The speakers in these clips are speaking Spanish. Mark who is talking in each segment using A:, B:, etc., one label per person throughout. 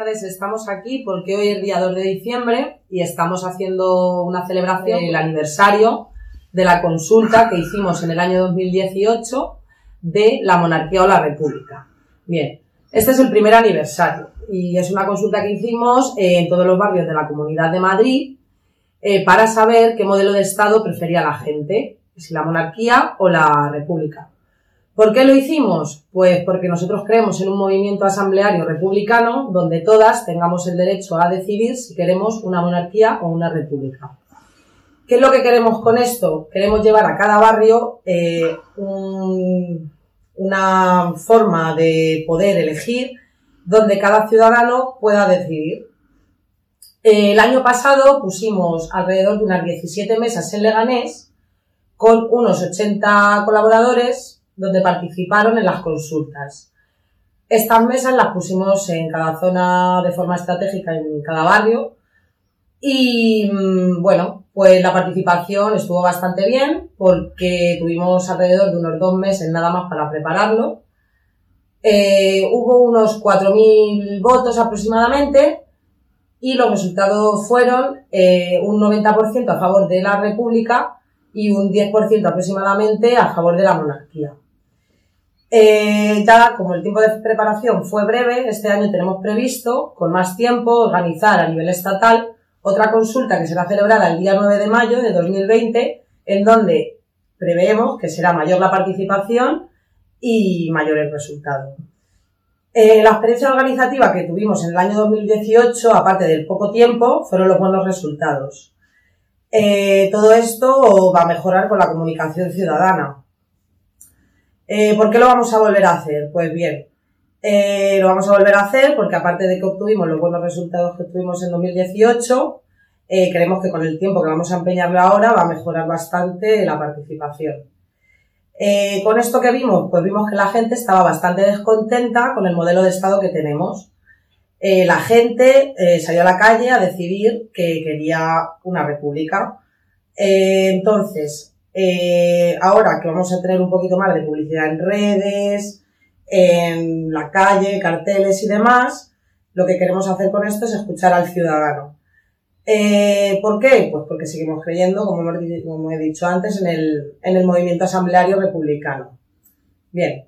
A: tardes, estamos aquí porque hoy es día 2 de diciembre y estamos haciendo una celebración del aniversario de la consulta que hicimos en el año 2018 de la monarquía o la república. Bien, este es el primer aniversario y es una consulta que hicimos en todos los barrios de la Comunidad de Madrid eh, para saber qué modelo de Estado prefería la gente, si la monarquía o la república. ¿Por qué lo hicimos? Pues porque nosotros creemos en un movimiento asambleario republicano donde todas tengamos el derecho a decidir si queremos una monarquía o una república. ¿Qué es lo que queremos con esto? Queremos llevar a cada barrio eh, una forma de poder elegir donde cada ciudadano pueda decidir. El año pasado pusimos alrededor de unas 17 mesas en Leganés con unos 80 colaboradores donde participaron en las consultas. Estas mesas las pusimos en cada zona de forma estratégica en cada barrio y mm, bueno, pues la participación estuvo bastante bien porque tuvimos alrededor de unos dos meses nada más para prepararlo. Eh, hubo unos 4.000 votos aproximadamente y los resultados fueron eh, un 90% a favor de la República y un 10% aproximadamente a favor de la monarquía. Eh, ya como el tiempo de preparación fue breve, este año tenemos previsto, con más tiempo, organizar a nivel estatal otra consulta que será celebrada el día 9 de mayo de 2020, en donde preveemos que será mayor la participación y mayor el resultado. Eh, la experiencia organizativa que tuvimos en el año 2018, aparte del poco tiempo, fueron los buenos resultados. Eh, todo esto va a mejorar con la comunicación ciudadana. Eh, ¿Por qué lo vamos a volver a hacer? Pues bien, eh, lo vamos a volver a hacer porque aparte de que obtuvimos los buenos resultados que tuvimos en 2018, eh, creemos que con el tiempo que vamos a empeñarlo ahora va a mejorar bastante la participación. con esto que vimos, pues vimos que la gente estaba bastante descontenta con el modelo de Estado que tenemos. la gente salió a la calle a decidir que quería una república. entonces, eh, ahora que vamos a tener un poquito más de publicidad en redes, en la calle, carteles y demás, lo que queremos hacer con esto es escuchar al ciudadano. Eh, ¿Por qué? Pues porque seguimos creyendo, como, he dicho antes, en el, en el movimiento asambleario republicano. Bien,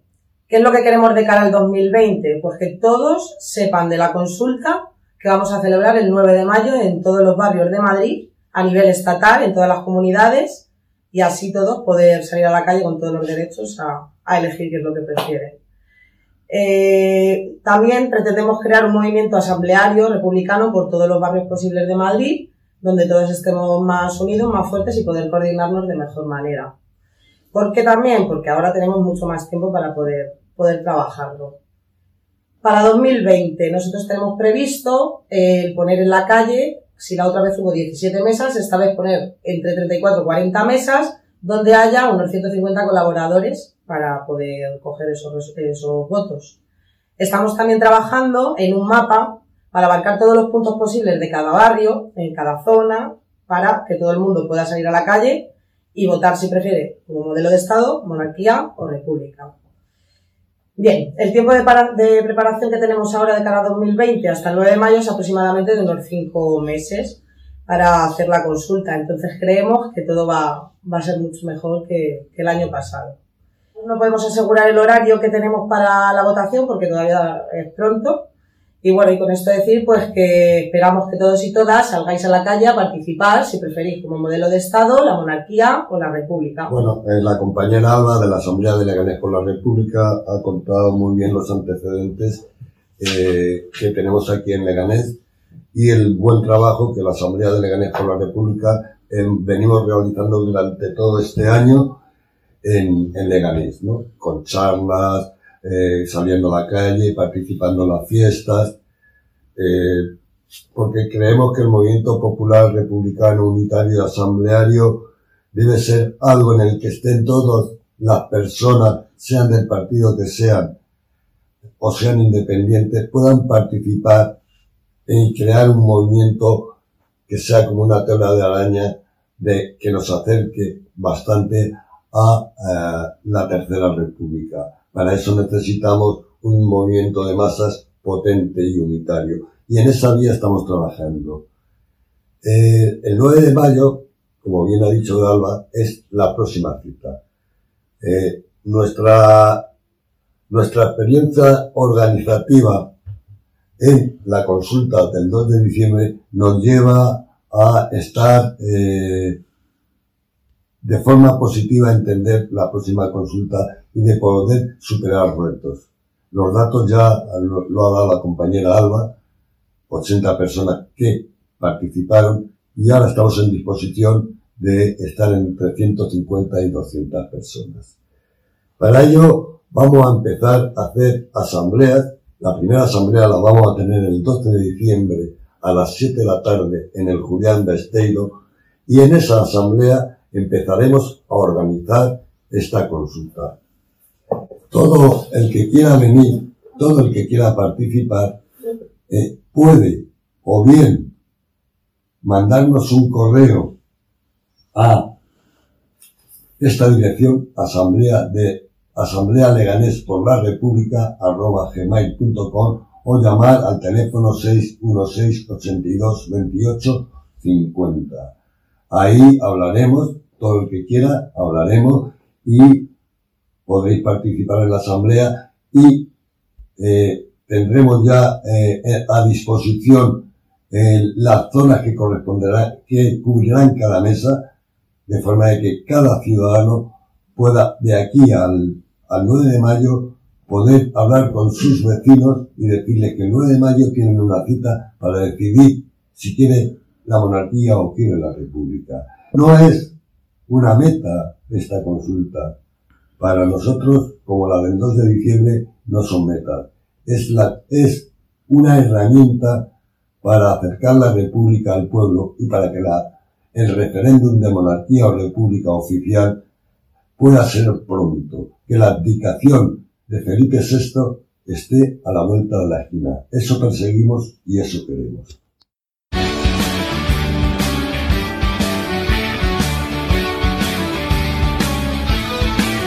A: ¿qué es lo que queremos de cara al 2020? Pues que todos sepan de la consulta que vamos a celebrar el 9 de mayo en todos los barrios de Madrid, a nivel estatal, en todas las comunidades, y así todos poder salir a la calle con todos los derechos a, elegir qué es lo que prefieren. Eh, también pretendemos crear un movimiento asambleario republicano por todos los barrios posibles de Madrid, donde todos estemos más unidos, más fuertes y poder coordinarnos de mejor manera. ¿Por qué también? Porque ahora tenemos mucho más tiempo para poder, poder trabajarlo. Para 2020 nosotros tenemos previsto el poner en la calle si la otra vez hubo 17 mesas, esta vez poner entre 34 y 40 mesas donde haya unos 150 colaboradores para poder coger esos, esos votos. Estamos también trabajando en un mapa para abarcar todos los puntos posibles de cada barrio, en cada zona, para que todo el mundo pueda salir a la calle y votar si prefiere como modelo de Estado, monarquía o república. Bien, el tiempo de, preparación que tenemos ahora de cara a 2020 hasta el 9 de mayo es aproximadamente de unos 5 meses para hacer la consulta. Entonces creemos que todo va, a ser mucho mejor que el año pasado. No podemos asegurar el horario que tenemos para la votación porque todavía es pronto, y bueno, y con esto decir, pues que esperamos que todos y todas salgáis a la calle a participar, si preferís, como modelo de Estado, la monarquía o la república.
B: Bueno, eh, la compañera Alba de la Asamblea de Leganés por la República ha contado muy bien los antecedentes eh, que tenemos aquí en Leganés y el buen trabajo que la Asamblea de Leganés por la República eh, venimos realizando durante todo este año en, en Leganés, ¿no? Con charlas, eh, saliendo a la calle, participando en las fiestas, eh, porque creemos que el movimiento popular republicano unitario asambleario debe ser algo en el que estén todas las personas, sean del partido que sean o sean independientes, puedan participar en crear un movimiento que sea como una tela de araña de que nos acerque bastante a eh, la tercera república para eso necesitamos un movimiento de masas potente y unitario. Y en esa vía estamos trabajando. Eh, el 9 de mayo, como bien ha dicho Alba, es la próxima cita. Eh, nuestra, nuestra experiencia organizativa en la consulta del 2 de diciembre nos lleva a estar eh, de forma positiva entender la próxima consulta y de poder superar retos. Los datos ya lo ha dado la compañera Alba, 80 personas que participaron y ahora estamos en disposición de estar entre 150 y 200 personas. Para ello vamos a empezar a hacer asambleas. La primera asamblea la vamos a tener el 12 de diciembre a las 7 de la tarde en el Julián Besteiro y en esa asamblea empezaremos a organizar esta consulta. Todo el que quiera venir, todo el que quiera participar, eh, puede o bien mandarnos un correo a esta dirección, asamblea de asamblea leganés por la república arroba gmail.com o llamar al teléfono 616 82 28 50. Ahí hablaremos, todo el que quiera, hablaremos y podréis participar en la asamblea y eh, tendremos ya eh, a disposición eh, las zonas que corresponderán, que cubrirán cada mesa, de forma de que cada ciudadano pueda de aquí al, al 9 de mayo poder hablar con sus vecinos y decirles que el 9 de mayo tienen una cita para decidir si quiere la monarquía o quiere la república. No es una meta esta consulta. Para nosotros, como la del 2 de diciembre, no son metas. Es, la, es una herramienta para acercar la república al pueblo y para que la, el referéndum de monarquía o república oficial pueda ser pronto, que la abdicación de Felipe VI esté a la vuelta de la esquina. Eso perseguimos y eso queremos.